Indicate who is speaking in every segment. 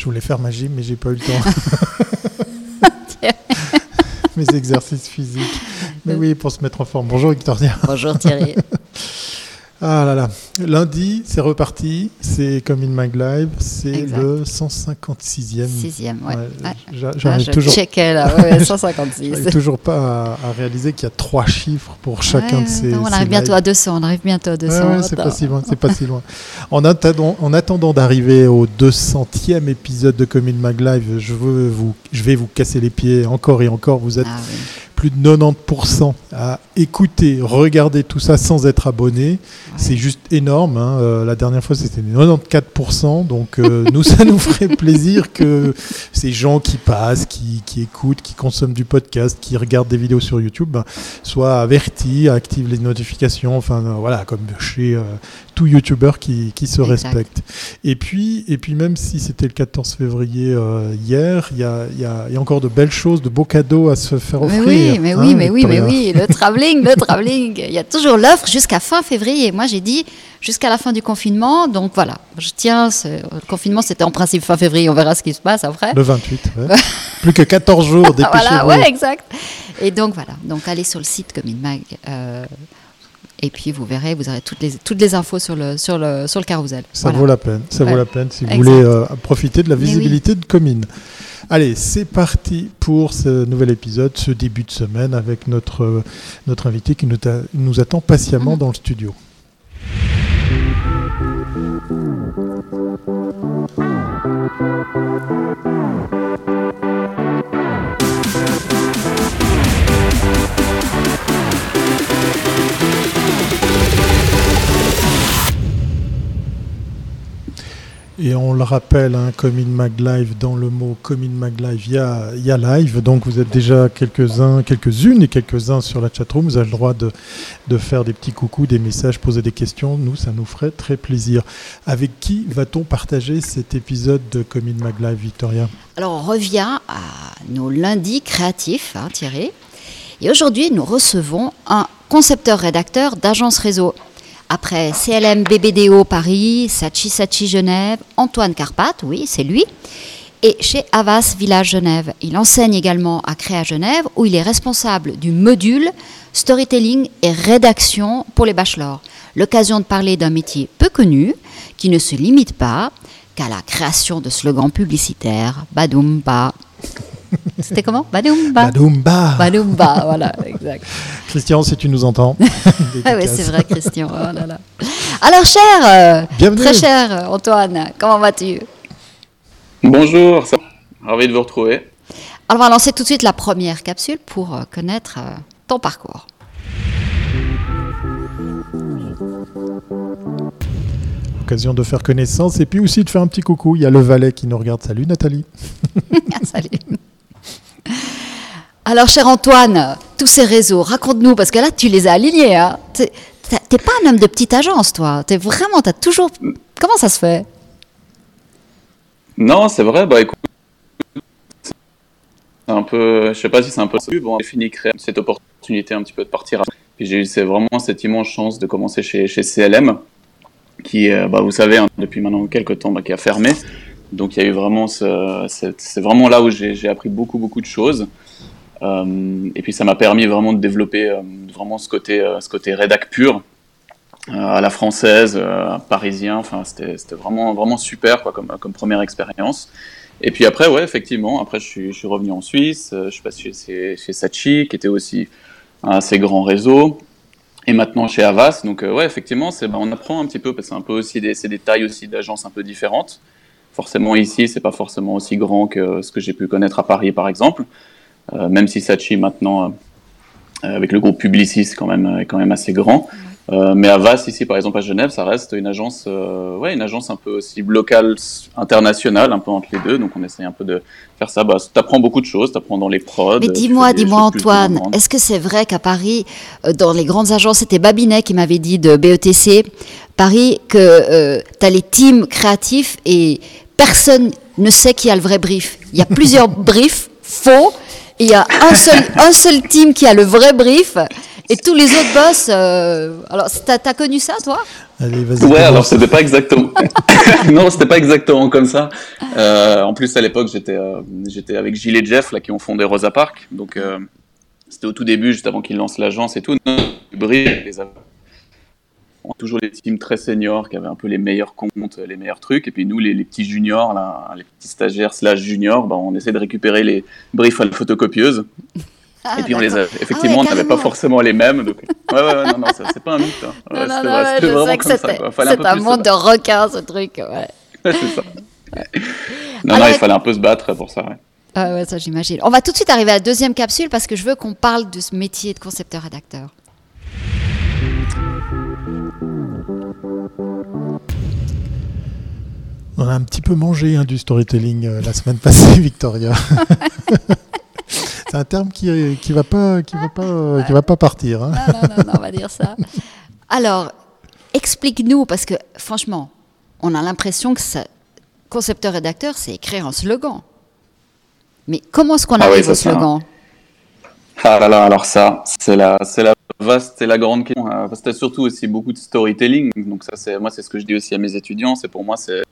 Speaker 1: Je voulais faire ma gym, mais j'ai pas eu le temps. Mes exercices physiques. Mais oui, pour se mettre en forme. Bonjour Victoria.
Speaker 2: Bonjour Thierry.
Speaker 1: Ah là là. Lundi, c'est reparti. C'est comme in Mag Live. C'est le 156e.
Speaker 2: Sixième, ouais.
Speaker 1: Ouais,
Speaker 2: Ouais.
Speaker 1: j'a-
Speaker 2: Ah,
Speaker 1: J'arrive toujours,
Speaker 2: checkais là, ouais, 156.
Speaker 1: j'arrive toujours pas à, à réaliser qu'il y a trois chiffres pour chacun
Speaker 2: Ouais,
Speaker 1: de ces.
Speaker 2: non, on
Speaker 1: ces
Speaker 2: arrive bientôt à 200, on arrive bientôt à 200.
Speaker 1: Ouais, ouais, c'est pas si loin, c'est pas si loin. En attendant, en attendant d'arriver au 200e épisode de Commune Mag Live, je, veux vous, je vais vous casser les pieds encore et encore. Vous êtes
Speaker 2: Ah oui.
Speaker 1: Plus de 90% à écouter, regarder tout ça sans être abonné. C'est juste énorme. hein. Euh, la dernière fois, c'était 94%. Donc, euh, nous, ça nous ferait plaisir que ces gens qui passent, qui, qui écoutent, qui consomment du podcast, qui regardent des vidéos sur YouTube, ben, soient avertis, activent les notifications. Enfin, euh, voilà, comme chez tout YouTuber qui, qui se
Speaker 2: Exact.
Speaker 1: respecte. Et puis, et puis, même si c'était le 14 février hier, il y a, il y a- il y a encore de belles choses, de beaux cadeaux à se faire offrir.
Speaker 2: Oui, mais
Speaker 1: hein,
Speaker 2: oui, mais oui, mais oui, le travelling, le travelling. Il y a toujours l'offre jusqu'à fin février. Moi, j'ai dit jusqu'à la fin du confinement. Donc voilà, je tiens. ce- Le confinement, c'était en principe fin février. On verra ce qui se passe après.
Speaker 1: Le 28, ouais. Plus que 14 jours,
Speaker 2: voilà, ouais, exact. Et donc voilà, donc allez sur le site comme une mag. euh, et puis vous verrez, vous aurez toutes les, toutes les infos sur le, sur le, sur le carrousel.
Speaker 1: Ça
Speaker 2: Voilà.
Speaker 1: vaut la peine, ça
Speaker 2: Ouais.
Speaker 1: vaut la peine si vous
Speaker 2: Exact.
Speaker 1: voulez euh, profiter de la
Speaker 2: oui.
Speaker 1: visibilité de Comine. Allez, c'est parti pour ce nouvel épisode, ce début de semaine avec notre, notre invité qui nous, nous attend patiemment
Speaker 2: Mhm.
Speaker 1: dans le studio. Et on le rappelle, hein, Commune Mag Live, dans le mot Commune Mag Live, il y a, live. Donc vous êtes déjà quelques-uns, quelques-unes et quelques-uns sur la chatroom. Vous avez le droit de, faire des petits coucous, des messages, poser des questions. Nous, ça nous ferait très plaisir. Avec qui va-t-on partager cet épisode de Commune Mag Live, Victoria?
Speaker 2: Alors on revient à nos lundis créatifs, hein, Thierry. Et aujourd'hui, nous recevons un concepteur-rédacteur d'agence réseau. Après CLM BBDO Paris, Sachi Sachi Genève, Antoine Carpate, oui, c'est lui, et chez Havas Village Genève. Il enseigne également à Créa Genève, où il est responsable du module storytelling et rédaction pour les bachelors. L'occasion de parler d'un métier peu connu, qui ne se limite pas qu'à la création de slogans publicitaires. Badoumba. C'était comment Badoumba.
Speaker 1: Badoumba
Speaker 2: Badoumba, voilà, exact.
Speaker 1: Christian, si tu nous entends.
Speaker 2: Ah oui, c'est vrai, Christian. Oh là là. Alors, cher, euh,
Speaker 1: Bienvenue.
Speaker 2: très cher euh, Antoine, comment vas-tu?
Speaker 3: Bonjour, ça va ravi de vous retrouver.
Speaker 2: Alors, on va lancer tout de suite la première capsule pour euh, connaître ton parcours.
Speaker 1: Occasion de faire connaissance et puis aussi de faire un petit coucou. Il y a le valet qui nous regarde. Salut Nathalie.
Speaker 2: Salut. Alors, cher Antoine, tous ces réseaux, raconte-nous, parce que là, tu les as alignés. Hein. T'es pas un homme de petite agence, toi. T'es vraiment, t'as toujours. Comment ça se fait?
Speaker 3: Non, c'est vrai, bah écoute, un peu, je sais pas si c'est un peu bon, j'ai fini créer cette opportunité un petit peu de partir. Puis j'ai eu c'est vraiment cette immense chance de commencer chez, chez CLM, qui, euh, bah, vous savez, hein, depuis maintenant quelques temps, bah, qui a fermé. Donc il y a eu vraiment ce, c'est vraiment là où j'ai appris beaucoup beaucoup de choses. Euh, et puis ça m'a permis vraiment de développer euh, vraiment ce côté, euh, ce côté rédac pur à la française, parisien. Enfin, c'était vraiment, vraiment super quoi, comme, comme première expérience. Et puis après, ouais, effectivement, après je suis, je revenu en Suisse, je suis passé chez, chez Sachi, qui était aussi un assez grand réseau, et maintenant chez Havas. Donc ouais, effectivement, ben, on apprend un petit peu, parce que c'est un peu aussi des, c'est des tailles aussi d'agences un peu différentes. Forcément ici, c'est pas forcément aussi grand que ce que j'ai pu connaître à Paris, par exemple. Euh, même si Sachi maintenant, euh, avec le groupe Publicis, est quand même, est quand même assez grand. Euh, mais Havas, ici, par exemple, à Genève, ça reste une agence, euh, ouais, une agence un peu aussi locale, internationale, un peu entre les deux. Donc, on essaye un peu de faire ça. Bah, t'apprends beaucoup de choses, t'apprends dans les prods.
Speaker 2: Mais dis-moi, dis-moi Antoine, est-ce que c'est vrai qu'à Paris, euh, dans les grandes agences, c'était Babinet qui m'avait dit de BETC, Paris, que tu as les teams créatifs et personne ne sait qui a le vrai brief. Il y a plusieurs briefs faux, il y a un seul, un seul team qui a le vrai brief. Et tous les autres boss, euh, alors t'as as connu ça toi?
Speaker 1: Allez, vas-y.
Speaker 3: Ouais, alors c'était pas exactement. non, c'était pas exactement comme ça. Euh, en plus, à l'époque, j'étais euh, j'étais avec Gilles et Jeff là qui ont fondé Rosa Park. Donc euh, c'était au tout début, juste avant qu'ils lancent l'agence et tout. Brie, les toujours les teams très seniors qui avaient un peu les meilleurs comptes, les meilleurs trucs. Et puis nous, les, les petits juniors, là, les petits stagiaires slash juniors, bah, on essaie de récupérer les briefs à la photocopieuse.
Speaker 2: Ah,
Speaker 3: et puis on les a, effectivement,
Speaker 2: Ah ouais,
Speaker 3: on n'avait pas forcément les mêmes. Donc... Ouais, ouais, ouais, non, non, c'est pas un mythe. hein. Ouais,
Speaker 2: Non, non, je sais que c'était
Speaker 3: un
Speaker 2: un monde de requins ce truc. Ouais.
Speaker 3: C'est ça. Non, non, il fallait un peu se battre pour ça. Ouais.
Speaker 2: Ah ouais, ça j'imagine. On va tout de suite arriver à la deuxième capsule parce que je veux qu'on parle de ce métier de concepteur-rédacteur.
Speaker 1: On a un petit peu mangé hein, du storytelling euh, la semaine passée, Victoria. C'est un terme qui qui va pas qui va pas euh, qui va pas partir. hein.
Speaker 2: Non, non, non, non, on va dire ça. Alors, explique-nous, parce que franchement, on a l'impression que ça, concepteur-rédacteur, c'est écrire un slogan. Mais comment est-ce qu'on
Speaker 3: Ah oui,
Speaker 2: arrive
Speaker 3: ça,
Speaker 2: au slogan?
Speaker 3: Ah là là, alors ça, c'est la, c'est la vaste et la grande question. Euh, Parce que t'as surtout aussi beaucoup de storytelling. Donc ça, c'est moi, c'est ce que je dis aussi à mes étudiants. C'est pour moi, c'est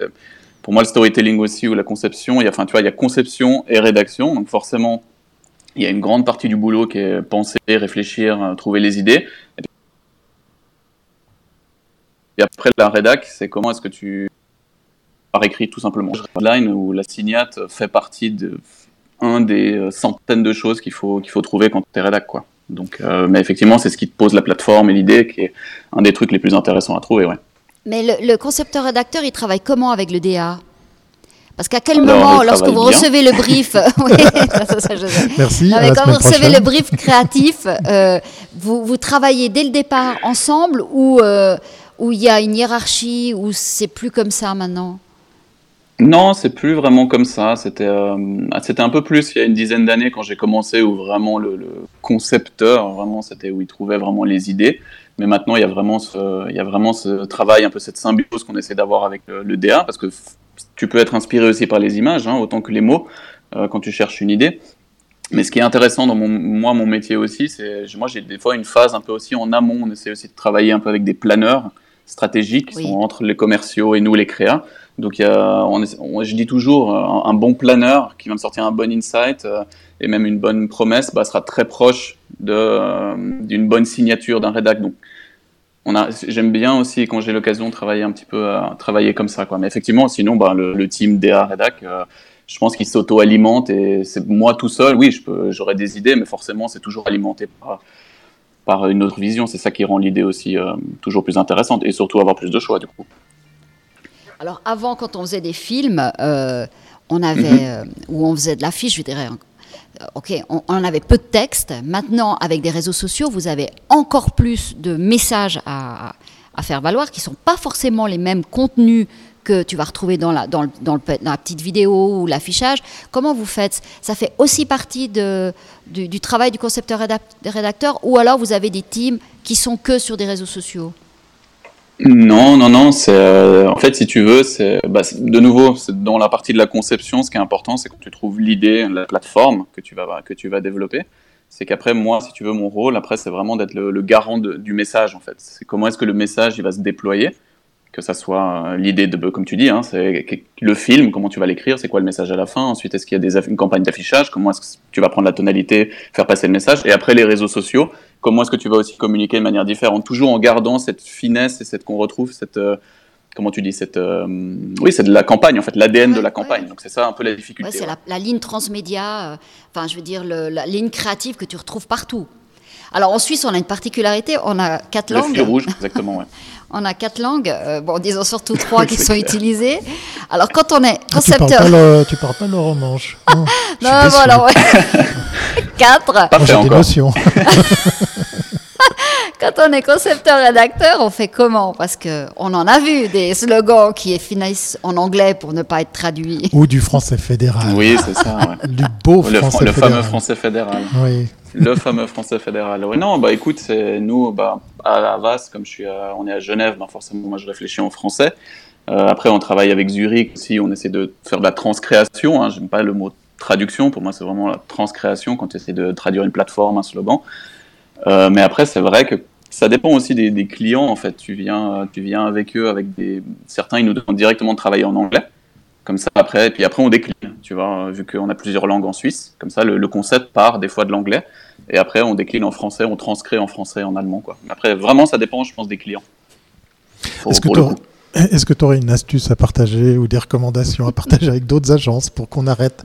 Speaker 3: pour moi le storytelling aussi ou la conception. Il y a, enfin, tu vois, il y a conception et rédaction. Donc forcément, il y a une grande partie du boulot qui est penser, réfléchir, euh, trouver les idées. Et après, la rédac, c'est comment est-ce que tu par écrit tout simplement. Line où la signate fait partie de un des euh, centaines de choses qu'il faut qu'il faut trouver quand tu es rédac quoi. Donc, euh, mais effectivement, c'est ce qui te pose la plateforme et l'idée qui est un des trucs les plus intéressants à trouver, ouais.
Speaker 2: Mais le, le concepteur-rédacteur, il travaille comment avec le DA Parce qu'à quel
Speaker 3: Alors,
Speaker 2: moment, lorsque vous
Speaker 3: bien.
Speaker 2: recevez le brief, oui, ça, ça, je sais.
Speaker 1: Merci.
Speaker 2: Non, mais quand vous recevez
Speaker 1: prochaine.
Speaker 2: le brief créatif, euh, vous, vous travaillez dès le départ ensemble ou euh, où il y a une hiérarchie ou c'est plus comme ça maintenant?
Speaker 3: Non, c'est plus vraiment comme ça. C'était euh, c'était un peu plus il y a une dizaine d'années quand j'ai commencé où vraiment le, le concepteur, vraiment, c'était où il trouvait vraiment les idées. Mais maintenant, il y a vraiment ce, il y a vraiment ce travail, un peu cette symbiose qu'on essaie d'avoir avec le, le DA, parce que tu peux être inspiré aussi par les images, hein, autant que les mots, euh, quand tu cherches une idée. Mais ce qui est intéressant dans mon, moi, mon métier aussi, c'est moi j'ai des fois une phase un peu aussi en amont. On essaie aussi de travailler un peu avec des planeurs stratégiques qui
Speaker 2: Oui.
Speaker 3: sont entre les commerciaux et nous les créas. Donc on on- je dis toujours, euh, un, bon planeur qui va me sortir un bon insight euh, et même une bonne promesse bah, sera très proche euh, d'une bonne signature d'un rédac. Donc j'aime bien aussi quand j'ai l'occasion de travailler un petit peu, travailler comme ça. Mais effectivement, sinon, bah, le, team DA rédac, je pense qu'il s'auto-alimente et c'est moi tout seul. Oui, j'aurais des idées, mais forcément, c'est toujours alimenté par, par une autre vision. C'est ça qui rend l'idée aussi toujours plus intéressante et surtout avoir plus de choix du coup.
Speaker 2: Alors avant, quand on faisait des films, euh, on avait,
Speaker 3: Mhm.
Speaker 2: euh, où on faisait de l'affiche, je dirais, ok, on, on avait peu de texte. Maintenant, avec des réseaux sociaux, vous avez encore plus de messages à, à faire valoir, qui sont pas forcément les mêmes contenus que tu vas retrouver dans la, dans, le- dans le pe- dans la petite vidéo ou l'affichage. Comment vous faites? Ça fait aussi partie de, du, du travail du concepteur rédac- rédacteur ou alors vous avez des teams qui sont que sur des réseaux sociaux?
Speaker 3: Non, non, non. C'est euh, en fait, si tu veux, c'est bah, de nouveau, dans la partie de la conception. Ce qui est important, c'est quand tu trouves l'idée, la plateforme que tu vas que tu vas développer. C'est qu'après, moi, si tu veux, mon rôle, après, c'est vraiment d'être le, le garant du message, en fait. C'est comment est-ce que le message, il va se déployer, que ça soit euh, l'idée de, comme tu dis, hein, c'est le film, comment tu vas l'écrire, c'est quoi le message à la fin. Ensuite, est-ce qu'il y a des une campagne d'affichage, comment est-ce que tu vas prendre la tonalité, faire passer le message. Et après, les réseaux sociaux, comment est-ce que tu vas aussi communiquer de manière différente, toujours en gardant cette finesse et cette qu'on retrouve, cette euh, comment tu dis, cette euh, oui, c'est de la campagne en fait, l'ADN de la campagne.
Speaker 2: ouais.
Speaker 3: Donc c'est ça un peu la difficulté.
Speaker 2: Ouais, c'est la, la ligne transmédia, euh, enfin, je veux dire, le- la ligne créative que tu retrouves partout. Alors, en Suisse, on a une particularité, on a quatre
Speaker 3: Le
Speaker 2: langues.
Speaker 3: fil rouge, exactement. Ouais.
Speaker 2: On a quatre langues, euh, bon, disons surtout trois qui sont
Speaker 3: clair.
Speaker 2: utilisées. Alors, quand on est
Speaker 1: Ah, tu parles
Speaker 2: concepteur.
Speaker 1: pas le, tu parles pas le romanche. Non, suis
Speaker 2: non,
Speaker 1: déçu.
Speaker 2: voilà, ouais. quatre.
Speaker 3: Pas.
Speaker 2: Quand on est concepteur-rédacteur, on fait comment? Parce que on en a vu des slogans qui finissent en anglais pour ne pas être traduits.
Speaker 1: Ou du français fédéral.
Speaker 3: Oui, c'est ça. ouais.
Speaker 1: Du beau
Speaker 3: Le,
Speaker 1: français
Speaker 3: le
Speaker 1: fédéral.
Speaker 3: fameux français fédéral.
Speaker 1: Oui.
Speaker 3: Le fameux français fédéral. Ouais, non, bah écoute, c'est nous, bah, à Avas, comme je suis, on est à Genève, bah, forcément, moi je réfléchis en français. Euh, après, on travaille avec Zurich aussi, on essaie de faire de la transcréation. Hein, J'aime pas le mot traduction, pour moi c'est vraiment la transcréation quand tu essaies de traduire une plateforme, un slogan. mais après, c'est vrai que ça dépend aussi des, clients en fait. Tu viens, tu viens avec eux, avec des certains, ils nous demandent directement de travailler en anglais. Comme ça, après, et puis après, on décline, tu vois, vu qu'on a plusieurs langues en Suisse. Comme ça, le, concept part des fois de l'anglais. Et après, on décline en français, on transcrit en français, en allemand, quoi. Après, vraiment, ça dépend, je pense, des clients.
Speaker 1: Est-ce que tu aurais une astuce à partager ou des recommandations à partager avec d'autres agences pour qu'on arrête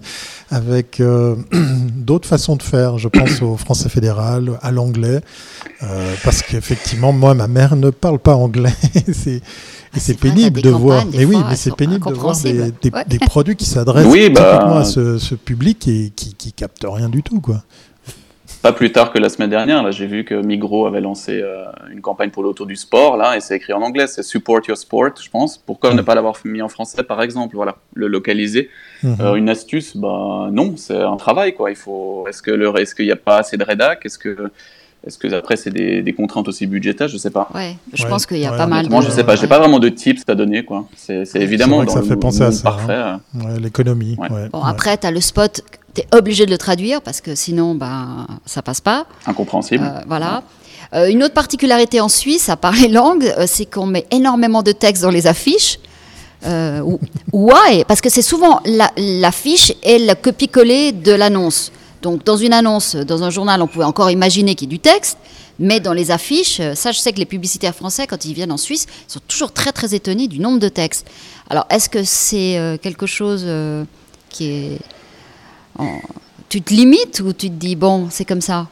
Speaker 1: avec euh, d'autres façons de faire? Je pense au français fédéral, à l'anglais, euh, parce qu'effectivement, moi, ma mère ne parle pas anglais. c'est et c'est pénible de voir. Mais oui, mais c'est pénible de voir des, des, produits qui s'adressent oui, bah, à ce, ce, public et qui, qui captent rien du tout, quoi.
Speaker 3: Pas plus tard que la semaine dernière, là, j'ai vu que Migros avait lancé euh, une campagne pour l'auto du sport, là, et c'est écrit en anglais, c'est Support Your Sport, je pense. Pourquoi ne pas l'avoir mis en français, par exemple, voilà, le localiser. Mhm. Euh, une astuce, bah non, c'est un travail, quoi. Il faut. Est-ce que le, est-ce qu'il n'y a pas assez de rédac? Est-ce que est-ce que après c'est des, contraintes aussi budgétaires? Je sais pas.
Speaker 2: Ouais, je pense qu'il y a pas mal.
Speaker 3: Moi, de... je sais pas. J'ai pas vraiment de tips à donner, quoi. C'est évidemment
Speaker 1: dans ça fait penser à ça. Parfait. Hein. L'économie.
Speaker 2: Bon, après, tu as le spot. Tu es obligé de le traduire parce que sinon, ben, ça passe pas.
Speaker 3: Incompréhensible.
Speaker 2: Euh, voilà. Euh, une autre particularité en Suisse, à part les langues, euh, c'est qu'on met énormément de textes dans les affiches. ou, ouais, parce que c'est souvent l'affiche et le copie-coller de l'annonce. Donc dans une annonce, dans un journal, on pouvait encore imaginer qu'il y ait du texte, mais dans les affiches, ça je sais que les publicitaires français, quand ils viennent en Suisse, sont toujours très très étonnés du nombre de textes. Alors est-ce que c'est quelque chose qui est... Tu te limites ou tu te dis, bon, c'est comme ça?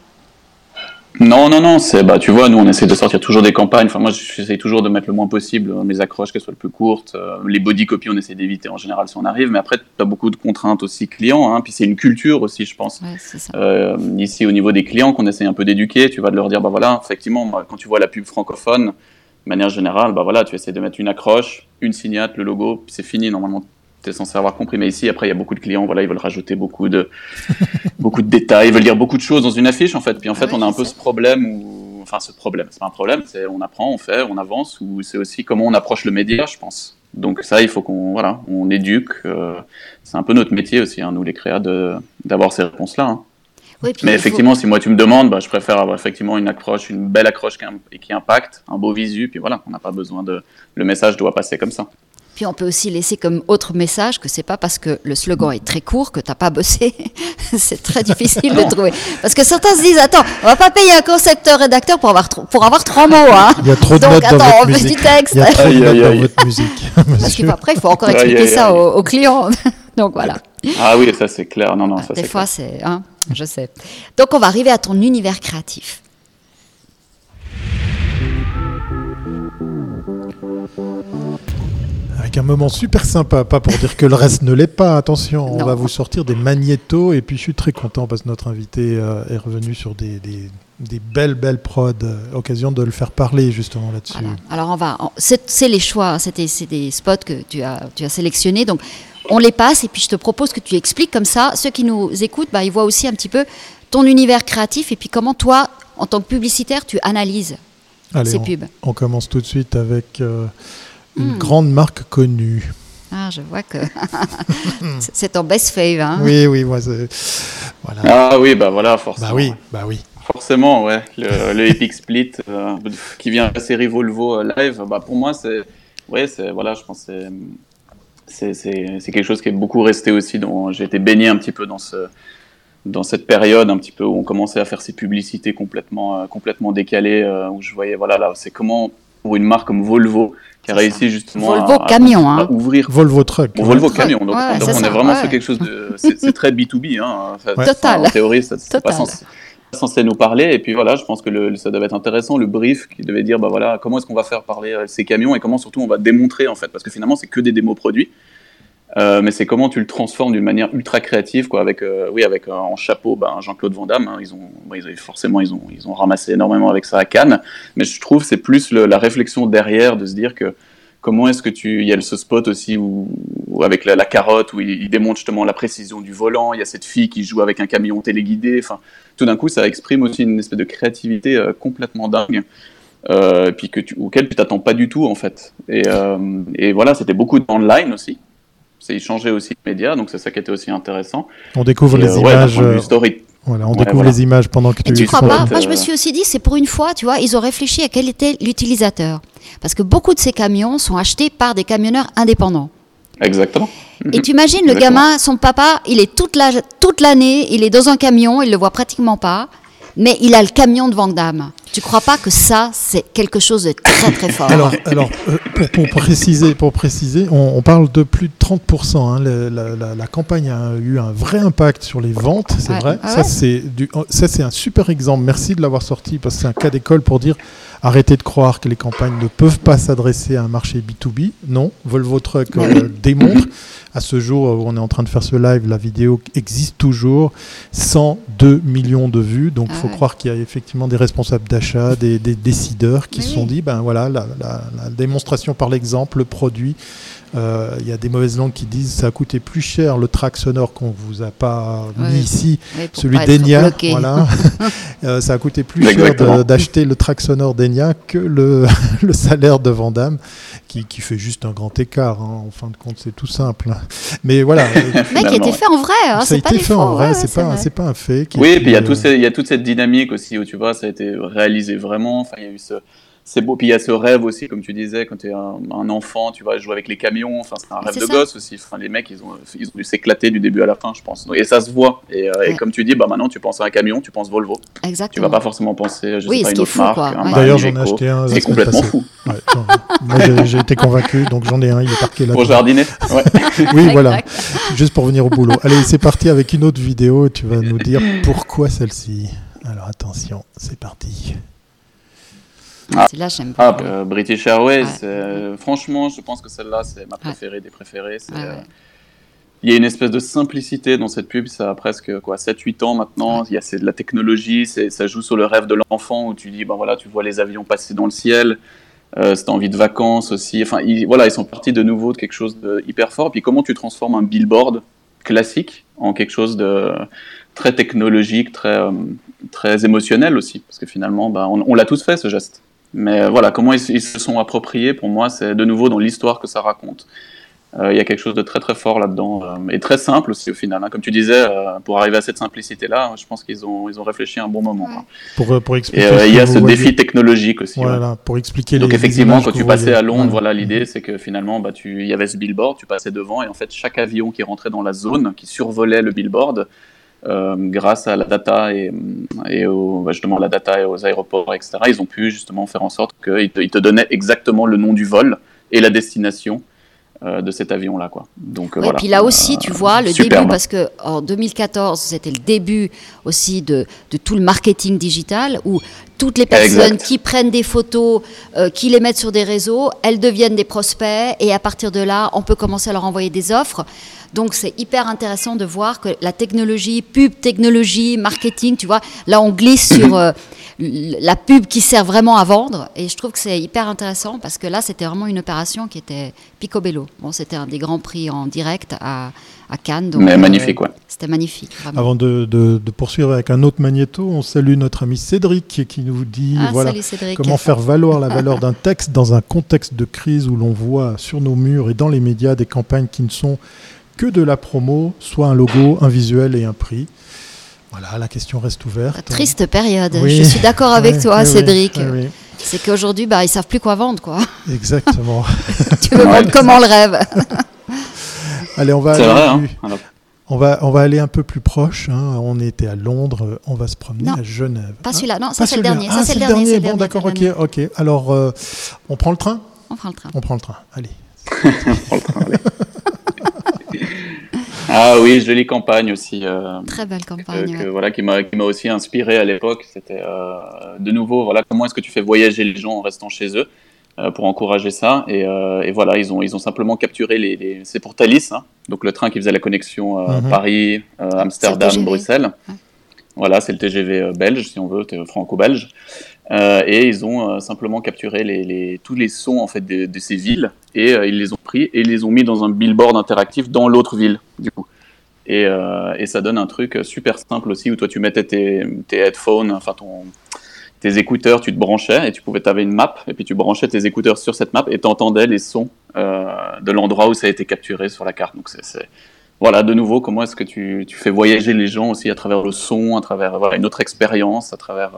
Speaker 3: Non, non, non, c'est, bah, tu vois, nous, on essaie de sortir toujours des campagnes. Enfin, moi, j'essaie toujours de mettre le moins possible mes accroches, qu'elles soient les plus courtes. Euh, les body copy, on essaie d'éviter en général si on arrive. Mais après, tu as beaucoup de contraintes aussi clients. Hein, puis c'est une culture aussi, je pense. Euh, ici, au niveau des clients, qu'on essaie un peu d'éduquer, tu vas de leur dire, bah voilà, effectivement, quand tu vois la pub francophone, de manière générale, bah voilà, tu essaies de mettre une accroche, une signate, le logo, c'est fini. Normalement, es censé avoir compris. Mais ici, après, il y a beaucoup de clients, voilà, ils veulent rajouter beaucoup de, beaucoup de détails, ils veulent dire beaucoup de choses dans une affiche, en fait. Puis en fait, on a un peu ce problème où, enfin, ce problème, c'est pas un problème, c'est on apprend, on fait, on avance, ou c'est aussi comment on approche le média, je pense. Donc ça, il faut qu'on, voilà, on éduque. Euh, c'est un peu notre métier aussi, hein, nous les créas, d'avoir ces réponses-là. Hein. Mais effectivement, si moi tu me demandes, bah, je préfère avoir effectivement une accroche, une belle accroche qui, qui impacte, un beau visu, puis voilà, on n'a pas besoin de. Le message doit passer comme ça.
Speaker 2: Puis on peut aussi laisser comme autre message que c'est pas parce que le slogan est très court que tu n'as pas bossé. c'est très difficile de trouver. Parce que certains se disent attends, on va pas payer un concepteur rédacteur pour avoir pour avoir trois mots. Hein.
Speaker 1: Il y a trop de
Speaker 2: Donc,
Speaker 1: notes dans votre
Speaker 2: musique. du texte.
Speaker 1: Il y a trop de notes dans votre musique.
Speaker 2: Parce qu'après, il faut encore expliquer ça aux, clients. Donc voilà.
Speaker 3: Ah oui, ça c'est clair. Non, non, ça
Speaker 2: Des fois, c'est. Hein, je sais. Donc on va arriver à ton univers créatif.
Speaker 1: Un moment super sympa, pas pour dire que le reste ne l'est pas, attention, on va vous sortir des magnétos et puis je suis très content parce que notre invité euh, est revenu sur des, des, belles, belles prods, euh, occasion de le faire parler justement là-dessus.
Speaker 2: Alors on va, c'est les choix, c'est des spots que tu as, tu as sélectionnés, donc on les passe et puis je te propose que tu expliques comme ça, ceux qui nous écoutent, bah, ils voient aussi un petit peu ton univers créatif et puis comment toi, en tant que publicitaire, tu analyses ces pubs.
Speaker 1: On, commence tout de suite avec... Euh, une hmm. grande marque connue.
Speaker 2: Ah, je vois que c'est ton best fave. Hein
Speaker 1: oui, oui, moi,
Speaker 3: voilà. Ah oui, bah voilà, forcément.
Speaker 1: Bah oui, bah oui.
Speaker 3: Forcément, ouais. Le, Epic Split euh, qui vient de la série Volvo euh, Live, bah pour moi, c'est. Ouais, c'est. Voilà, je pense que c'est. C'est quelque chose qui est beaucoup resté aussi. J'ai été baigné un petit peu dans, ce, dans cette période, un petit peu où on commençait à faire ces publicités complètement, euh, complètement décalées, où je voyais, voilà, là, c'est comment, pour une marque comme Volvo, qui a réussi justement
Speaker 2: Volvo à, camion, hein.
Speaker 3: ouvrir
Speaker 1: Volvo truck.
Speaker 3: Volvo camion. Donc, on est vraiment sur quelque chose de, c'est très B 2 B. Hein.
Speaker 2: Total.
Speaker 3: En théorie, ça c'est pas censé, nous parler. Et puis voilà, je pense que le, ça devait être intéressant le brief qui devait dire bah voilà comment est-ce qu'on va faire parler euh, ces camions et comment surtout on va démontrer en fait parce que finalement c'est que des démos produits. Euh, mais c'est comment tu le transformes d'une manière ultra créative, quoi, avec, euh, oui, avec en chapeau ben, Jean-Claude Van Damme. Hein, ils ont, forcément, ils ont, ils ont ramassé énormément avec ça à Cannes. Mais je trouve c'est plus la réflexion derrière de se dire que comment est-ce que tu, il y a ce spot aussi avec la, carotte où il, démontre justement la précision du volant. Il y a cette fille qui joue avec un camion téléguidé. Enfin, tout d'un coup, ça exprime aussi une espèce de créativité euh, complètement dingue. Euh, puis que auquel tu t'attends pas du tout en fait. Et, voilà, c'était beaucoup d'online aussi c'est changer aussi de médias, donc c'est ça qui était aussi intéressant.
Speaker 1: On découvre les euh, images.
Speaker 3: Ouais, story,
Speaker 1: Voilà, on découvre les images pendant que
Speaker 2: tu. tu crois pas Moi, je me suis aussi dit, c'est pour une fois, tu vois, ils ont réfléchi à quel était l'utilisateur, parce que beaucoup de ces camions sont achetés par des camionneurs indépendants.
Speaker 3: Exactement.
Speaker 2: Et tu imagines le gamin, son papa, il est toute l'année, toute il est dans un camion, il le voit pratiquement pas mais il a le camion de Vandame. Tu crois pas que ça, c'est quelque chose de très très fort?
Speaker 1: Alors, alors euh, pour, préciser, pour préciser on, parle de plus de 30%. Hein. la, campagne a eu un vrai impact sur les ventes, c'est vrai. Ah ça, c'est un super exemple. Merci de l'avoir sorti parce que c'est un cas d'école pour dire arrêtez de croire que les campagnes ne peuvent pas s'adresser à un marché B2B. Non, Volvo Truck euh, démontre à ce jour où on est en train de faire ce live, la vidéo existe toujours. 102 millions de vues. Donc il faut ah croire qu'il y a effectivement des responsables d'achat, des, décideurs qui se sont dit, ben voilà, la, démonstration par l'exemple, le produit. Euh, il y a des mauvaises langues qui disent ça a coûté plus cher le track sonore qu'on vous a pas mis ici, celui d'Enya. Voilà. Euh, ça a coûté plus cher d'acheter le track sonore d'Enya que le, le salaire de Vandame qui, fait juste un grand écart. Hein. En fin de compte, c'est tout simple. Mais voilà.
Speaker 2: Mais qui a été fait en vrai. Hein,
Speaker 1: ça a été fait en vrai. c'est pas, c'est pas un fait.
Speaker 3: Oui, et puis il y, a euh, il y a toute cette dynamique aussi où tu vois, ça a été réalisé vraiment. Enfin, il y a eu ce c'est beau. Puis il y a ce rêve aussi, comme tu disais, quand tu es un, enfant, tu vas jouer avec les camions. Enfin, c'est un rêve de gosse aussi. Enfin, les mecs, ils ont, ils ont dû s'éclater du début à la fin, je pense. Et ça se voit. Et, euh, comme tu dis, bah, maintenant, tu penses à un camion, tu penses Volvo.
Speaker 2: Exactement.
Speaker 3: Tu vas pas forcément penser, je sais pas, une autre
Speaker 1: marque. D'ailleurs, j'en ai acheté un.
Speaker 3: C'est complètement fou.
Speaker 1: moi, j'ai été convaincu, donc j'en ai un. Il est parqué là.
Speaker 3: Pour jardiner.
Speaker 1: oui, voilà. Juste pour venir au boulot. Allez, c'est parti avec une autre vidéo. Tu vas nous dire pourquoi celle-ci. Alors attention, c'est parti.
Speaker 3: Ah, là j'aime ah, euh, British Airways, euh, franchement, je pense que celle-là, c'est ma préférée des préférées. Euh, il y a une espèce de simplicité dans cette pub, ça a presque quoi, 7-8 ans maintenant. Il y a c'est de la technologie, ça joue sur le rêve de l'enfant où tu dis, ben voilà, tu vois les avions passer dans le ciel, euh, c'est envie de vacances aussi. Enfin, ils, voilà, ils sont partis de nouveau de quelque chose de hyper fort. Puis comment tu transformes un billboard classique en quelque chose de très technologique, très, très émotionnel aussi, parce que finalement, ben, on l'a tous fait ce geste. Mais euh, voilà, comment ils, se sont appropriés, pour moi, c'est de nouveau dans l'histoire que ça raconte. Euh, il y a quelque chose de très très fort là-dedans euh, et très simple aussi au final. Hein. Comme tu disais, pour arriver à cette simplicité-là, je pense qu'ils ont, ils ont réfléchi un bon moment. Hein.
Speaker 1: Pour, pour expliquer.
Speaker 3: Et il y a ce défi technologique aussi.
Speaker 1: Voilà, pour expliquer
Speaker 3: Donc effectivement, quand tu passais à Londres, voilà, l'idée c'est que finalement, bah, tu, il y avait ce billboard, tu passais devant et en fait, chaque avion qui rentrait dans la zone, qui survolait le billboard, euh, grâce à la data et, et au, bah, justement la data et aux aéroports, etc., ils ont pu justement faire en sorte qu'ils te, te donnaient exactement le nom du vol et la destination euh, de cet avion-là. Quoi. Donc,
Speaker 2: Et puis là aussi, tu vois, le début, parce que en 2014, c'était le début aussi de, de, tout le marketing digital, où toutes les personnes qui prennent des photos, euh, qui les mettent sur des réseaux, elles deviennent des prospects, et à partir de là, on peut commencer à leur envoyer des offres. Donc c'est hyper intéressant de voir que la technologie, pub, technologie, marketing, tu vois, là on glisse sur euh, la pub qui sert vraiment à vendre. Et je trouve que c'est hyper intéressant parce que là c'était vraiment une opération qui était picobello. Bon, c'était un des grands prix en direct à, à Cannes.
Speaker 3: Mais magnifique, ouais.
Speaker 2: C'était magnifique.
Speaker 1: Avant de, de, poursuivre avec un autre magnéto, on salue notre ami Cédric qui nous dit ah, voilà, comment faire valoir la valeur d'un texte dans un contexte de crise où l'on voit sur nos murs et dans les médias des campagnes qui ne sont que de la promo, soit un logo, un visuel et un prix. Voilà, la question reste ouverte.
Speaker 2: Triste période. Je suis d'accord avec toi, Cédric. C'est qu'aujourd'hui, bah, ils savent plus quoi vendre, quoi.
Speaker 1: Exactement.
Speaker 2: tu veux vendre comment le rêve?
Speaker 1: Allez, on va aller, hein. on va, on va aller un peu plus proche. Hein. On était à Londres, on va se promener à Genève.
Speaker 2: Pas celui-là, non, ça c'est le dernier.
Speaker 1: Ah, c'est le dernier. Bon, d'accord, ok, ok. Alors, euh, on prend le train
Speaker 2: On prend le train.
Speaker 1: On prend le train. Allez.
Speaker 3: on prend le train, allez. Ah oui, jolie campagne aussi.
Speaker 2: Euh, Très belle campagne.
Speaker 3: Voilà, qui m'a aussi inspiré à l'époque. C'était euh, de nouveau, voilà, comment est-ce que tu fais voyager les gens en restant chez eux? Pour encourager ça. Et, voilà, ils ont, ils ont simplement capturé les. C'est pour Thalys, hein, donc le train qui faisait la connexion mhm. Paris, Amsterdam, Bruxelles. Voilà, c'est le TGV belge, si on veut, franco-belge. et ils ont simplement capturé les, tous les sons en fait de, de ces villes et ils les ont pris et ils les ont mis dans un billboard interactif dans l'autre ville du coup. Et, euh, et, ça donne un truc super simple aussi où toi tu mettais tes, tes headphones, enfin ton, tes écouteurs, tu te branchais et tu pouvais, avais une map et puis tu branchais tes écouteurs sur cette map et tu entendais les sons euh, de l'endroit où ça a été capturé sur la carte. Donc c'est voilà, de nouveau, comment est-ce que tu, tu, fais voyager les gens aussi à travers le son, à travers voilà, une autre expérience, à travers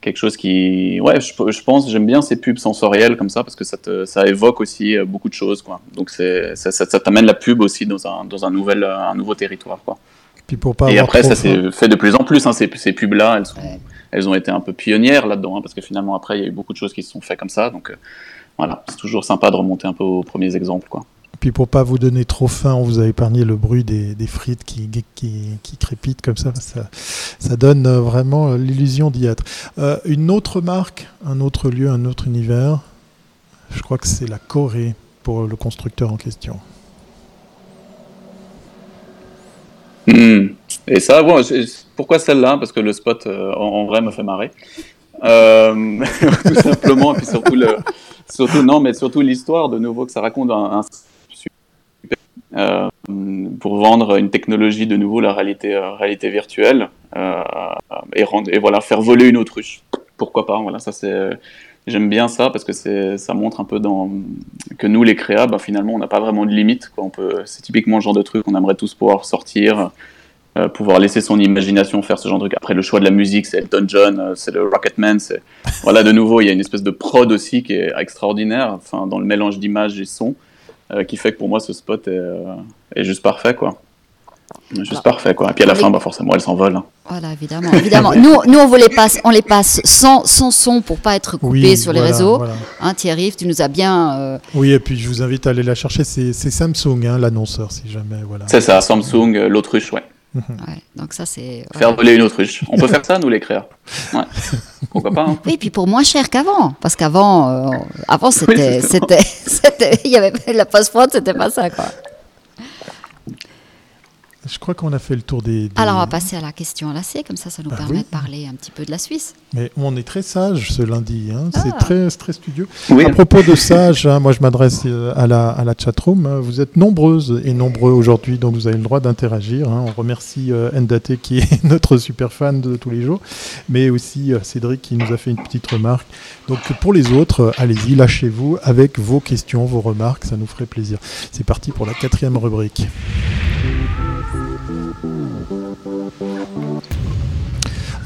Speaker 3: quelque chose qui, ouais, je, je pense, j'aime bien ces pubs sensorielles comme ça parce que ça, te, ça évoque aussi beaucoup de choses, quoi. Donc ça, ça, ça t'amène la pub aussi dans un, dans un nouvel, un nouveau territoire, quoi.
Speaker 1: Puis pour pas
Speaker 3: et après, ça s'est fait de plus en plus. Hein, ces, ces pubs-là, elles, sont, elles ont été un peu pionnières là-dedans, hein, parce que finalement, après, il y a eu beaucoup de choses qui se sont faites comme ça. Donc voilà, c'est toujours sympa de remonter un peu aux premiers exemples, quoi.
Speaker 1: Puis pour pas vous donner trop faim, on vous a épargné le bruit des, frites qui, crépitent comme ça. ça. Donne vraiment l'illusion d'y être. Euh, une autre marque, un autre lieu, un autre univers, je crois que c'est la Corée pour le constructeur en question.
Speaker 3: Mmh. Et ça, bon, pourquoi celle-là? Parce que le spot, euh, en, vrai, me fait marrer. Euh, tout simplement, et puis surtout, non, mais surtout l'histoire, de nouveau, que ça raconte un, un euh, pour vendre une technologie de nouveau la réalité, réalité virtuelle et, rendre, et voilà faire voler une autruche. Pourquoi pas Voilà, ça c'est j'aime bien ça parce que ça montre un peu que nous les créas, bah, finalement on n'a pas vraiment de limite. C'est typiquement le genre de truc qu'on aimerait tous pouvoir sortir. Euh, pouvoir laisser son imagination faire ce genre de truc. Après, le choix de la musique, c'est Elton John, euh, c'est le Rocketman. Voilà, de nouveau, il y a une espèce de prod aussi qui est extraordinaire, dans le mélange d'images et sons. Euh, qui fait que pour moi ce spot est, est juste parfait quoi. Juste bah, parfait quoi. Et puis à la fin, bah, forcément, elle s'envole. Hein.
Speaker 2: Voilà, évidemment. évidemment. nous, nous, on vous les passe, on les passe sans, sans son pour pas être coupé oui, sur les
Speaker 1: voilà,
Speaker 2: réseaux.
Speaker 1: voilà.
Speaker 2: Hein, Thierry, tu nous as bien. Euh...
Speaker 1: Oui, et puis je vous invite à aller la chercher. C'est, c'est Samsung, hein, l'annonceur, si jamais. Voilà.
Speaker 3: C'est ça, Samsung, euh, l'autruche, ouais.
Speaker 2: Ouais, donc ça c'est
Speaker 3: faire voler une autruche. On peut faire ça nous les créateurs. Ouais. Pourquoi pas hein.
Speaker 2: Oui, puis pour moins cher qu'avant, parce qu'avant, euh, avant c'était,
Speaker 3: Oui,
Speaker 2: c'était, c'était, il y avait la post prod, c'était pas ça quoi.
Speaker 1: Je crois qu'on a fait le tour des, des...
Speaker 2: Alors on va passer à la question à la C, comme ça ça nous
Speaker 1: Bah
Speaker 2: permet
Speaker 1: oui.
Speaker 2: de parler un petit peu de la Suisse.
Speaker 1: Mais on est très sage ce lundi, hein.
Speaker 2: Ah.
Speaker 1: c'est très, très studieux.
Speaker 3: Oui.
Speaker 1: À propos de sage, hein, moi je m'adresse euh, à la, à la chatroom. hein. Vous êtes nombreuses et nombreux aujourd'hui, donc vous avez le droit d'interagir. hein. On remercie euh, Ndate qui est notre super fan de tous les jours, mais aussi euh, Cédric qui nous a fait une petite remarque. Donc pour les autres, euh, allez-y, lâchez-vous avec vos questions, vos remarques, ça nous ferait plaisir. C'est parti pour la quatrième rubrique.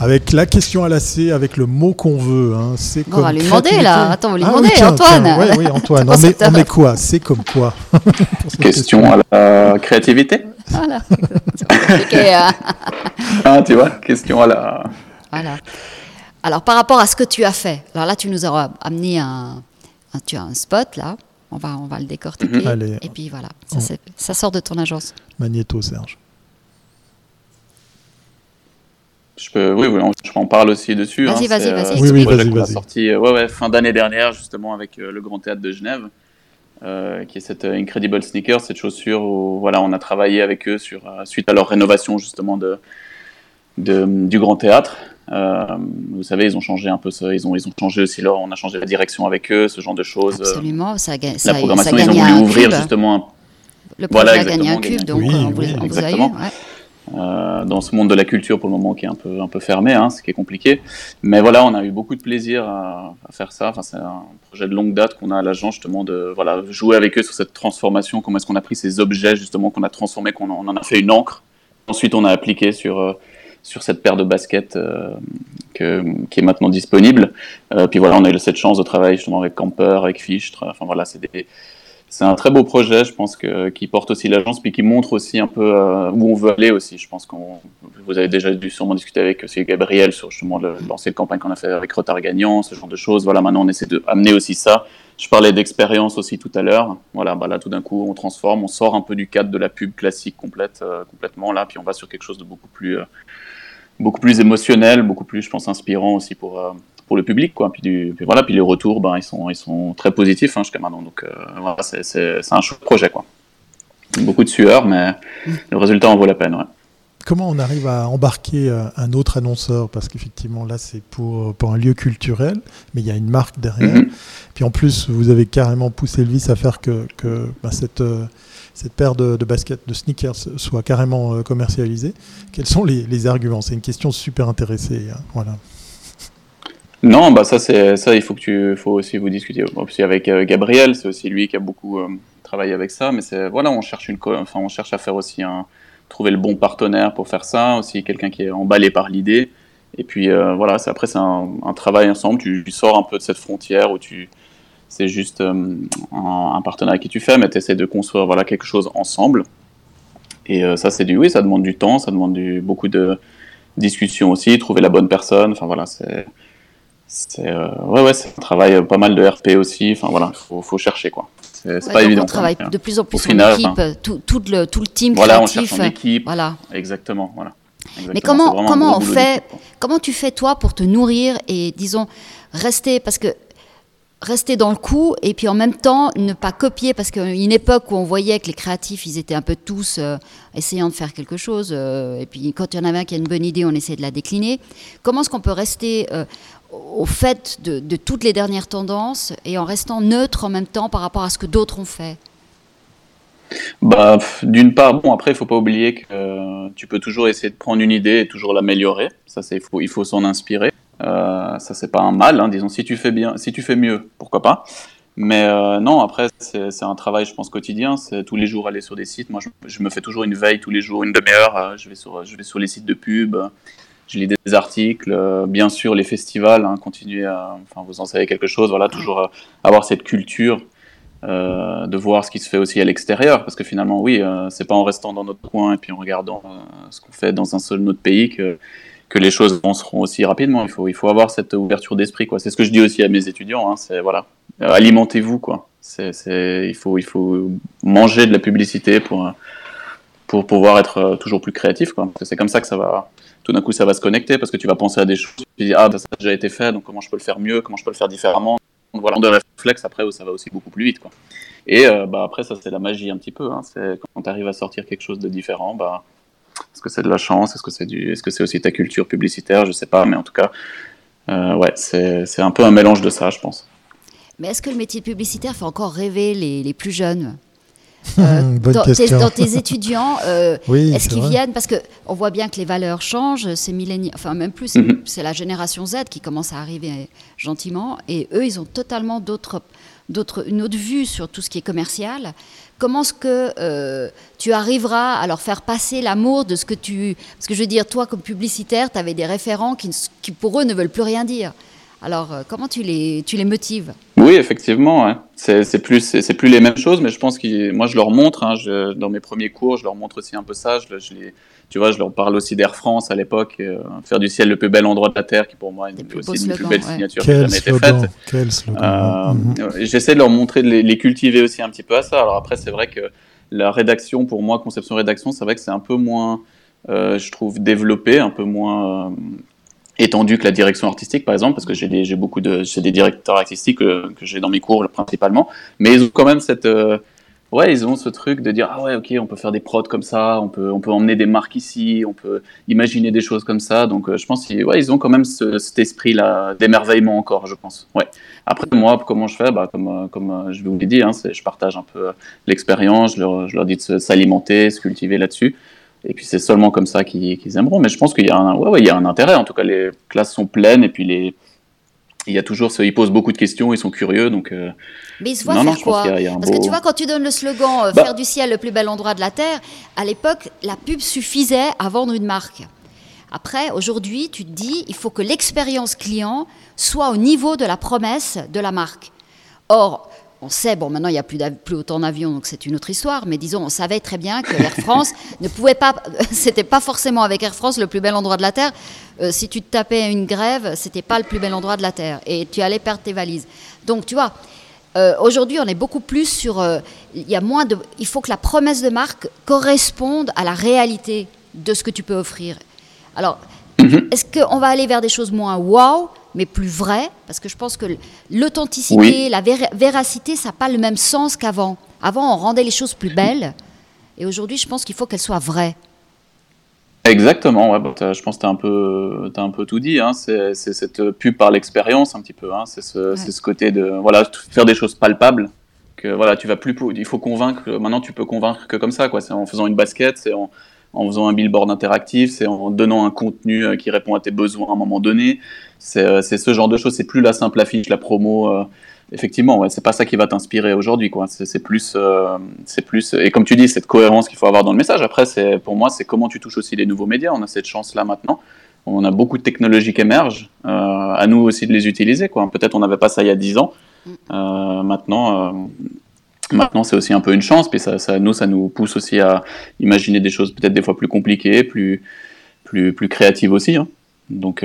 Speaker 1: Avec la question à la C, avec le mot qu'on veut. Hein. C'est
Speaker 2: Bon, on va
Speaker 1: comme
Speaker 2: lui demander là. Attends, on va lui
Speaker 1: Ah
Speaker 2: demander,
Speaker 1: oui, tiens,
Speaker 2: Antoine.
Speaker 1: tiens, ouais, oui, Antoine. on, met, on met quoi? C'est comme quoi?
Speaker 3: Question à la créativité.
Speaker 2: Voilà. C'est pas compliqué, hein.
Speaker 3: Ah, tu vois, question à la.
Speaker 2: Voilà. Alors, par rapport à ce que tu as fait, alors là, tu nous as amené un, un- tu as un spot, là. On va, on va le décortiquer.
Speaker 1: Mhm. Allez.
Speaker 2: Et puis voilà, ça,
Speaker 1: On-
Speaker 2: c'est- ça sort de ton agence.
Speaker 1: Magnéto, Serge.
Speaker 3: Je peux, oui, oui, on- je m'en parle aussi dessus.
Speaker 2: Vas-y,
Speaker 3: hein,
Speaker 2: vas-y, vas-y,
Speaker 3: euh,
Speaker 1: Oui,
Speaker 3: c'est
Speaker 1: oui, vas-y,
Speaker 3: qu'on a
Speaker 1: vas-y.
Speaker 3: sorti euh, ouais, ouais, fin d'année dernière, justement, avec euh, le Grand Théâtre de Genève, euh, qui est cette euh, Incredible Sneaker, cette chaussure où voilà, on a travaillé avec eux sur, euh, suite à leur rénovation, justement, de, de- du Grand Théâtre. Euh, vous savez, ils ont changé un peu ça, ils ont, ils ont changé aussi leur, on a changé la direction avec eux, ce genre de choses.
Speaker 2: Absolument, ça, ça,
Speaker 3: la programmation,
Speaker 2: ça
Speaker 3: ils ont voulu ouvrir
Speaker 2: cube.
Speaker 3: justement un
Speaker 2: Le projet
Speaker 3: Voilà,
Speaker 2: a gagné un cube, donc euh, on vous,
Speaker 1: Oui,
Speaker 2: on vous a eu.
Speaker 3: exactement.
Speaker 2: ouais.
Speaker 3: euh, dans ce monde de la culture pour le moment qui est un peu, un peu fermé, hein, ce qui est compliqué. Mais voilà, on a eu beaucoup de plaisir à, à faire ça. Enfin, c'est un projet de longue date qu'on a à l'agence justement de voilà, jouer avec eux sur cette transformation. Comment est-ce qu'on a pris ces objets justement qu'on a transformés, qu'on en, on en a fait une encre. Ensuite, on a appliqué sur, euh, sur cette paire de baskets euh, que, qui est maintenant disponible. Euh, puis voilà, on a eu cette chance de travailler justement avec Camper, avec Fichtre. Enfin voilà, c'est c'est un très beau projet, je pense, que, qui porte aussi l'agence, puis qui montre aussi un peu euh, où on veut aller aussi. Je pense qu'on, vous avez déjà dû sûrement discuter avec aussi Gabriel sur justement le- l'ancienne campagne qu'on a fait avec Retard Gagnant, ce genre de choses. Voilà, maintenant on essaie de amener aussi ça. Je parlais d'expérience aussi tout à l'heure. Voilà, bah là tout d'un coup on transforme, on sort un peu du cadre de la pub classique complète, complètement là, puis on va sur quelque chose de beaucoup plus, beaucoup plus émotionnel, beaucoup plus, je pense, inspirant aussi pour. euh, pour le public quoi puis, du, puis voilà puis les retours ben ils sont ils sont très positifs hein, jusqu'à maintenant donc euh, voilà c'est un chouette projet quoi beaucoup de sueur mais le résultat en vaut la peine ouais.
Speaker 1: Comment on arrive à embarquer euh, un autre annonceur? Parce qu'effectivement, là, c'est pour, pour un lieu culturel, mais il y a une marque derrière.
Speaker 3: Mhm.
Speaker 1: Puis en plus, vous avez carrément poussé le vice à faire que, que bah, cette, euh, cette paire de, de baskets, de sneakers, soit carrément euh, commercialisée. Quels sont les, les arguments? C'est une question super intéressée. hein, Voilà.
Speaker 3: non bah ça c'est ça il faut que tu faut aussi vous discuter aussi avec euh, Gabriel c'est aussi lui qui a beaucoup euh, travailler avec ça. Mais c'est voilà, on cherche une, enfin, on cherche à faire aussi un, trouver le bon partenaire pour faire ça, aussi quelqu'un qui est emballé par l'idée. Et puis euh, voilà, après c'est un, travail ensemble. Tu, sors un peu de cette frontière où tu c'est juste un, un, partenariat qui tu fais, mais tu essaies de construire voilà quelque chose ensemble. Et ça c'est du oui, ça demande du temps, ça demande du, beaucoup de discussion aussi, trouver la bonne personne. Enfin voilà, c'est c'est euh, ouais, ouais, c'est un travail pas mal de RP aussi. Enfin voilà, faut, faut chercher quoi. C'est pas évident. On
Speaker 2: travaille de plus en plus en équipe, tout, tout, le, tout le team voilà, créatif.
Speaker 3: on cherche en équipe. Voilà. Exactement, voilà.
Speaker 2: Mais comment, comment on fait, comment tu fais toi pour te nourrir et disons rester parce que rester dans le coup et puis en même temps ne pas copier? Parce qu'une époque où on voyait que les créatifs ils étaient un peu tous euh, essayant de faire quelque chose euh, et puis quand il y en avait un qui a une bonne idée on essayait de la décliner comment est-ce qu'on peut rester euh, au fait de, toutes les dernières tendances et en restant neutre en même temps par rapport à ce que d'autres ont fait
Speaker 3: bah, d'une part, bon, après, il faut pas oublier que tu peux toujours essayer de prendre une idée et toujours l'améliorer. Ça, c'est, il faut, il faut s'en inspirer. Euh, ça c'est pas un mal, hein, disons. Si tu fais bien, si tu fais mieux, pourquoi pas? Mais euh, non, après c'est un travail, je pense quotidien. C'est tous les jours aller sur des sites. Moi, je, me fais toujours une veille tous les jours, une demi-heure. Euh, je vais sur, je vais sur les sites de pub. Je lis des articles, bien sûr les festivals, hein, continuer à, enfin vous en savez quelque chose, voilà, toujours avoir cette culture de voir ce qui se fait aussi à l'extérieur, parce que finalement, oui, c'est pas en restant dans notre coin et puis en regardant ce qu'on fait dans un seul autre pays que que les choses avanceront aussi rapidement. Il faut, il faut avoir cette ouverture d'esprit, quoi. C'est ce que je dis aussi à mes étudiants. Hein, c'est voilà, alimentez-vous, quoi. C'est, il faut, il faut manger de la publicité pour pour pouvoir être euh, toujours plus créatif, quoi. c'est comme ça que ça va. Tout d'un coup, ça va se connecter parce que tu vas penser à des choses. Tu dis ah, ça a déjà été fait, donc comment je peux le faire mieux, comment je peux le faire différemment? voilà, de réflexe après où ça va aussi beaucoup plus vite. Et euh, bah après, ça c'est la magie un petit peu. Hein. C'est quand tu arrives à sortir quelque chose de différent, bah est-ce que c'est de la chance? Est-ce que c'est du... Est-ce que aussi ta culture publicitaire? Je sais pas, mais en tout cas, euh, ouais, c'est un peu un mélange de ça, je pense.
Speaker 2: Mais est-ce que le métier publicitaire fait encore rêver les, les plus jeunes? euh, dans, tes, dans, tes, étudiants, euh, est-ce qu'ils viennent? Parce qu'on voit bien que les valeurs changent, c'est enfin même plus, mhm. c'est la génération Z qui commence à arriver gentiment, et eux, ils ont totalement d'autres, d'autres, une autre vue sur tout ce qui est commercial. Comment est-ce que euh, tu arriveras à leur faire passer l'amour de ce que tu... Parce que je veux dire, toi, comme publicitaire, tu avais des référents qui, qui, pour eux, ne veulent plus rien dire. Alors, euh, comment tu les, tu les motives?
Speaker 3: Oui, effectivement. C'est plus, c'est plus les mêmes choses, mais je pense que moi, je leur montre. Hein, dans mes premiers cours, je leur montre aussi un peu ça. Je, je les, tu vois, je leur parle aussi d'Air France à l'époque, euh, faire du ciel le plus bel endroit de la Terre, qui pour moi est aussi une plus belle signature qui a jamais été faite. Quel slogan. Mhm. J'essaie de leur montrer, de les, cultiver aussi un petit peu à ça. Alors après, c'est vrai que la rédaction, pour moi, conception rédaction, c'est vrai que c'est un peu moins, euh, je trouve, développé, un peu moins étendu que la direction artistique, par exemple, parce que j'ai beaucoup de, des directeurs artistiques que, que j'ai dans mes cours principalement, mais ils ont quand même cette, euh, ouais, ils ont ce truc de dire ah ouais, ok, on peut faire des prods comme ça, on peut, on peut emmener des marques ici, on peut imaginer des choses comme ça, donc euh, je pense qu'ils, ouais, ont quand même cet esprit-là d'émerveillement encore, je pense. Ouais. Après moi, comment je fais, bah, comme, euh, comme je vous l'ai dit, hein, je partage un peu l'expérience, je leur, je leur dis de s'alimenter, se cultiver là-dessus. Et puis c'est seulement comme ça qu'ils aimeront. Mais je pense qu'il y, a un, ouais, ouais, il y a un intérêt. En tout cas, les classes sont pleines et puis les, il y a toujours, ils posent beaucoup de questions, ils sont curieux, donc. Euh,
Speaker 2: mais ils se voient faire quoi Parce que tu vois, quand tu donnes le slogan euh, bah "Faire du ciel le plus bel endroit de la terre", à l'époque, la pub suffisait à vendre une marque. Après, aujourd'hui, tu te dis, il faut que l'expérience client soit au niveau de la promesse de la marque. Or, on sait, bon, maintenant il n'y a plus, plus autant d'avions, donc c'est une autre histoire, mais disons, on savait très bien que Air France ne pouvait pas, c'était pas forcément avec Air France le plus bel endroit de la Terre. Euh, si tu te tapais une grève, c'était pas le plus bel endroit de la Terre et tu allais perdre tes valises. Donc, tu vois, euh, aujourd'hui, on est beaucoup plus sur. Euh, il y a moins de. Il faut que la promesse de marque corresponde à la réalité de ce que tu peux offrir. Alors, mhm. est-ce qu'on va aller vers des choses moins wow mais plus vrai, parce que je pense que l'authenticité, la véracité, ça n'a pas le même sens qu'avant. Avant, on rendait les choses plus belles, et aujourd'hui, je pense qu'il faut qu'elles soient vraies.
Speaker 3: Exactement, ouais, bah, je pense que tu as, un peu, as un peu tout dit. Hein. C'est cette pub par l'expérience, un petit peu. Hein. C'est ce, ce, côté de voilà, faire des choses palpables. Que, voilà, tu vas plus, il faut convaincre. Maintenant, tu peux convaincre que comme ça. C'est en faisant une basket, c'est en, en faisant un billboard interactif, c'est en donnant un contenu euh, qui répond à tes besoins à un moment donné. Euh, c'est ce genre de choses. C'est plus la simple affiche, la promo. Euh, effectivement, ouais, c'est pas ça qui va t'inspirer aujourd'hui, quoi. C'est plus, c'est plus, et comme tu dis, cette cohérence qu'il faut avoir dans le message. Après, c'est, pour moi, c'est comment tu touches aussi les nouveaux médias. On a cette chance-là maintenant. On a beaucoup de technologies qui émergent. À nous aussi de les utiliser, quoi. Peut-être on n'avait pas ça il y a 10 ans. Euh, maintenant, maintenant, c'est aussi un peu une chance. Puis ça, ça, nous, ça nous pousse aussi à imaginer des choses peut-être des fois plus compliquées, plus, plus, plus créatives aussi. Hein. Donc,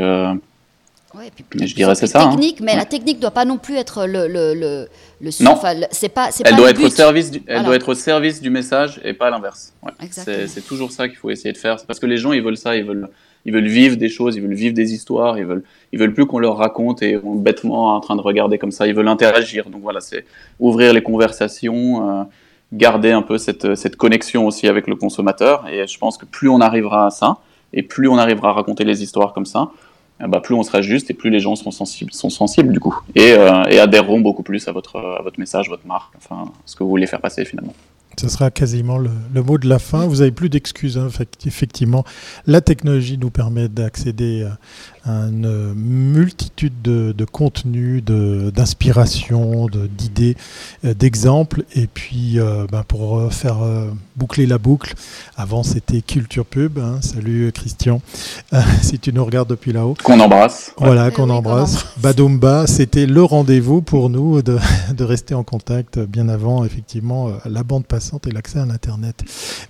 Speaker 2: Ouais, puis je dirais c'est ça. Hein. Technique, mais la technique ne doit pas non plus être le le le,
Speaker 3: le non. c'est pas elle doit être au service du, elle doit être au service du message et pas l'inverse. Ouais. C'est toujours ça qu'il faut essayer de faire. Parce que les gens ils veulent ça, ils veulent ils veulent vivre des choses, ils veulent vivre des histoires, ils veulent ils veulent plus qu'on leur raconte et on bêtement en train de regarder comme ça. Ils veulent interagir. Donc voilà, c'est ouvrir les conversations. Euh, garder un peu cette, cette connexion aussi avec le consommateur et je pense que plus on arrivera à ça et plus on arrivera à raconter les histoires comme ça, ah bah, plus on sera juste et plus les gens sont sensibles, sont sensibles du coup, et, euh, et adhéreront beaucoup plus à votre, à votre message, votre marque, enfin, ce que vous voulez faire passer finalement.
Speaker 1: Ce sera quasiment le, mot de la fin. Vous n'avez plus d'excuses. Hein. Effectivement, la technologie nous permet d'accéder à une multitude de, contenus, d'inspiration, d'idées, euh, d'exemples. Et puis, euh, ben, pour faire boucler la boucle, avant c'était Culture Pub. Hein. Salut Christian, si tu nous regardes depuis là-haut.
Speaker 3: Qu'on embrasse.
Speaker 1: Voilà, qu'on embrasse. Badomba, c'était le rendez-vous pour nous de, de, rester en contact bien avant, effectivement, la bande passante et l'accès à l'Internet.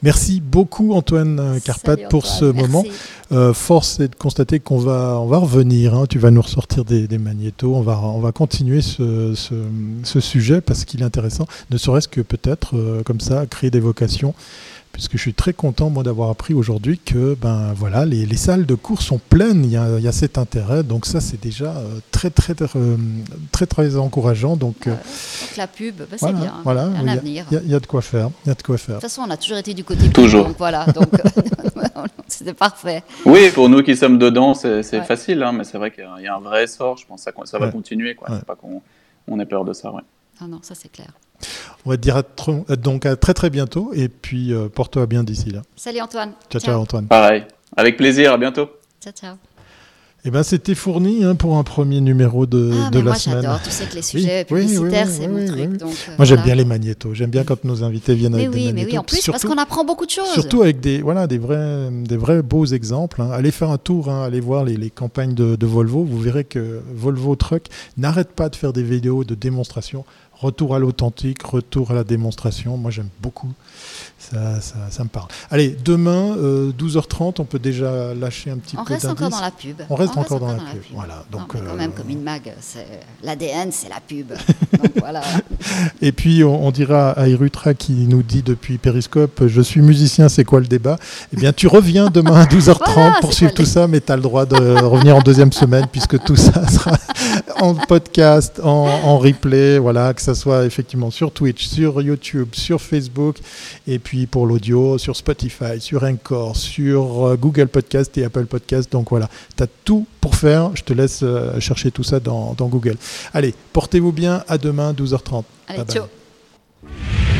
Speaker 1: Merci beaucoup Antoine euh, Carpate pour ce moment. Euh, force est de constater qu'on va, on va revenir, hein. tu vas nous ressortir des, magnétos, on va, on va continuer ce, ce, sujet parce qu'il est intéressant, ne serait-ce que peut-être euh, comme ça, créer des vocations puisque je suis très content moi d'avoir appris aujourd'hui que ben voilà les, les, salles de cours sont pleines, il y a, il y a cet intérêt, donc ça c'est déjà euh, très, très très très très encourageant. Donc,
Speaker 2: euh, la pub, ben, c'est bien,
Speaker 1: voilà, un avenir. Il y, a de quoi faire, il y a de quoi faire. De
Speaker 2: toute façon, on a toujours été du côté
Speaker 3: toujours.
Speaker 2: donc voilà, donc c'était parfait.
Speaker 3: Oui, pour nous qui sommes dedans, c'est facile, hein, mais c'est vrai qu'il y a un vrai essor. Je pense que ça, ça va continuer, quoi. Pas qu'on on ait peur de ça, ouais.
Speaker 2: Ah non, ça c'est clair.
Speaker 1: On va te dire à donc à très très bientôt et puis euh, porte-toi bien d'ici là.
Speaker 2: Salut Antoine.
Speaker 1: Ciao, ciao, Antoine.
Speaker 3: Pareil. Avec plaisir, à bientôt.
Speaker 2: Ciao ciao.
Speaker 1: Eh ben, c'était fourni hein, pour un premier numéro de,
Speaker 2: ah,
Speaker 1: de la
Speaker 2: moi,
Speaker 1: semaine.
Speaker 2: J'adore, tu sais que les sujets publicitaires, c'est mon truc. Donc,
Speaker 1: euh, moi, j'aime bien les magnétos. J'aime bien quand nos invités viennent avec
Speaker 2: des
Speaker 1: magnétos.
Speaker 2: Mais oui, en plus, parce qu'on apprend beaucoup de choses.
Speaker 1: Surtout avec des, voilà, des, vrais, des vrais beaux exemples. Hein. Allez faire un tour, hein, allez voir les, les campagnes de, de, Volvo. Vous verrez que Volvo Truck n'arrête pas de faire des vidéos de démonstration retour à l'authentique, retour à la démonstration. Moi, j'aime beaucoup. Ça, ça, me parle. Allez, demain, 12h30, euh, on peut déjà lâcher un petit
Speaker 2: on
Speaker 1: peu
Speaker 2: reste encore dans la pub.
Speaker 1: On reste, encore, dans, la, pub. Voilà.
Speaker 2: Donc, quand même, comme une mag, l'ADN, c'est la pub. voilà.
Speaker 1: Et puis, on, dira à Irutra qui nous dit depuis Periscope Je suis musicien, c'est quoi le débat? Eh bien, tu reviens demain à 12h30 pour suivre tout ça, mais tu as le droit de revenir en deuxième semaine puisque tout ça sera en podcast, en, en replay. Voilà, que ce soit effectivement sur Twitch, sur YouTube, sur Facebook. Et puis, pour l'audio sur Spotify, sur Encore, sur euh, Google Podcast et Apple Podcast. Donc voilà, tu as tout pour faire. Je te laisse euh, chercher tout ça dans, dans Google. Allez, portez-vous bien. À demain, 12h30.
Speaker 2: Allez, ciao.